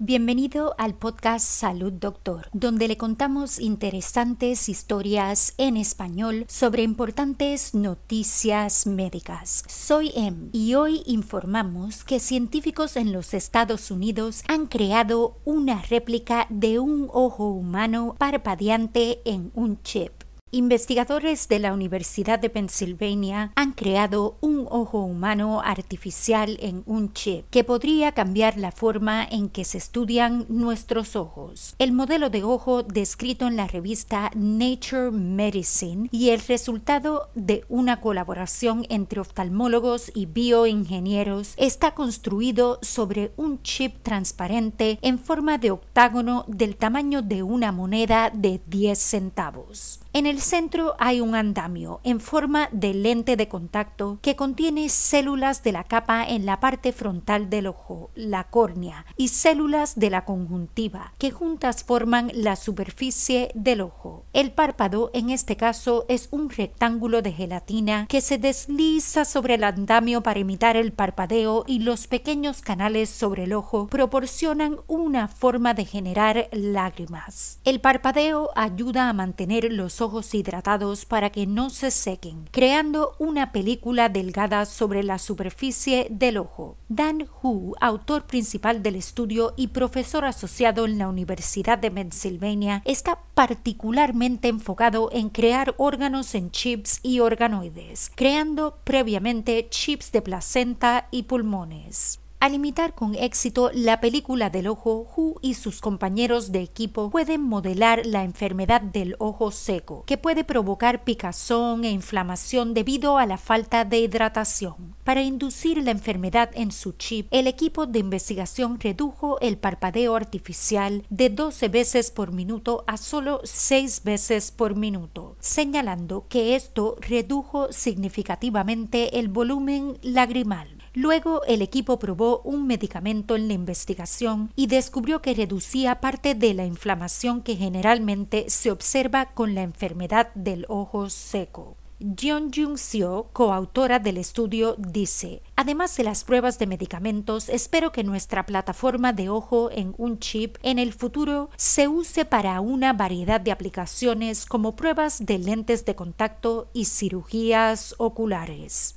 Bienvenido al podcast Salud Doctor, donde le contamos interesantes historias en español sobre importantes noticias médicas. Soy Em y hoy informamos que científicos en los Estados Unidos han creado una réplica de un ojo humano parpadeante en un chip. Investigadores de la Universidad de Pennsylvania han creado un ojo humano artificial en un chip que podría cambiar la forma en que se estudian nuestros ojos. El modelo de ojo descrito en la revista Nature Medicine y el resultado de una colaboración entre oftalmólogos y bioingenieros está construido sobre un chip transparente en forma de octágono del tamaño de una moneda de 10 centavos. En el centro hay un andamio en forma de lente de contacto que contiene células de la capa en la parte frontal del ojo, la córnea, y células de la conjuntiva, que juntas forman la superficie del ojo. El párpado, en este caso, es un rectángulo de gelatina que se desliza sobre el andamio para imitar el parpadeo y los pequeños canales sobre el ojo proporcionan una forma de generar lágrimas. El parpadeo ayuda a mantener los ojos hidratados para que no se sequen, creando una película delgada sobre la superficie del ojo. Dan Hu, autor principal del estudio y profesor asociado en la Universidad de Pennsylvania, está particularmente enfocado en crear órganos en chips y organoides, creando previamente chips de placenta y pulmones. Al imitar con éxito la película del ojo, Hu y sus compañeros de equipo pueden modelar la enfermedad del ojo seco, que puede provocar picazón e inflamación debido a la falta de hidratación. Para inducir la enfermedad en su chip, el equipo de investigación redujo el parpadeo artificial de 12 veces por minuto a solo 6 veces por minuto, señalando que esto redujo significativamente el volumen lagrimal. Luego el equipo probó un medicamento en la investigación y descubrió que reducía parte de la inflamación que generalmente se observa con la enfermedad del ojo seco. Jeon Jung Seo, coautora del estudio, dice: Además de las pruebas de medicamentos, espero que nuestra plataforma de ojo en un chip en el futuro se use para una variedad de aplicaciones como pruebas de lentes de contacto y cirugías oculares.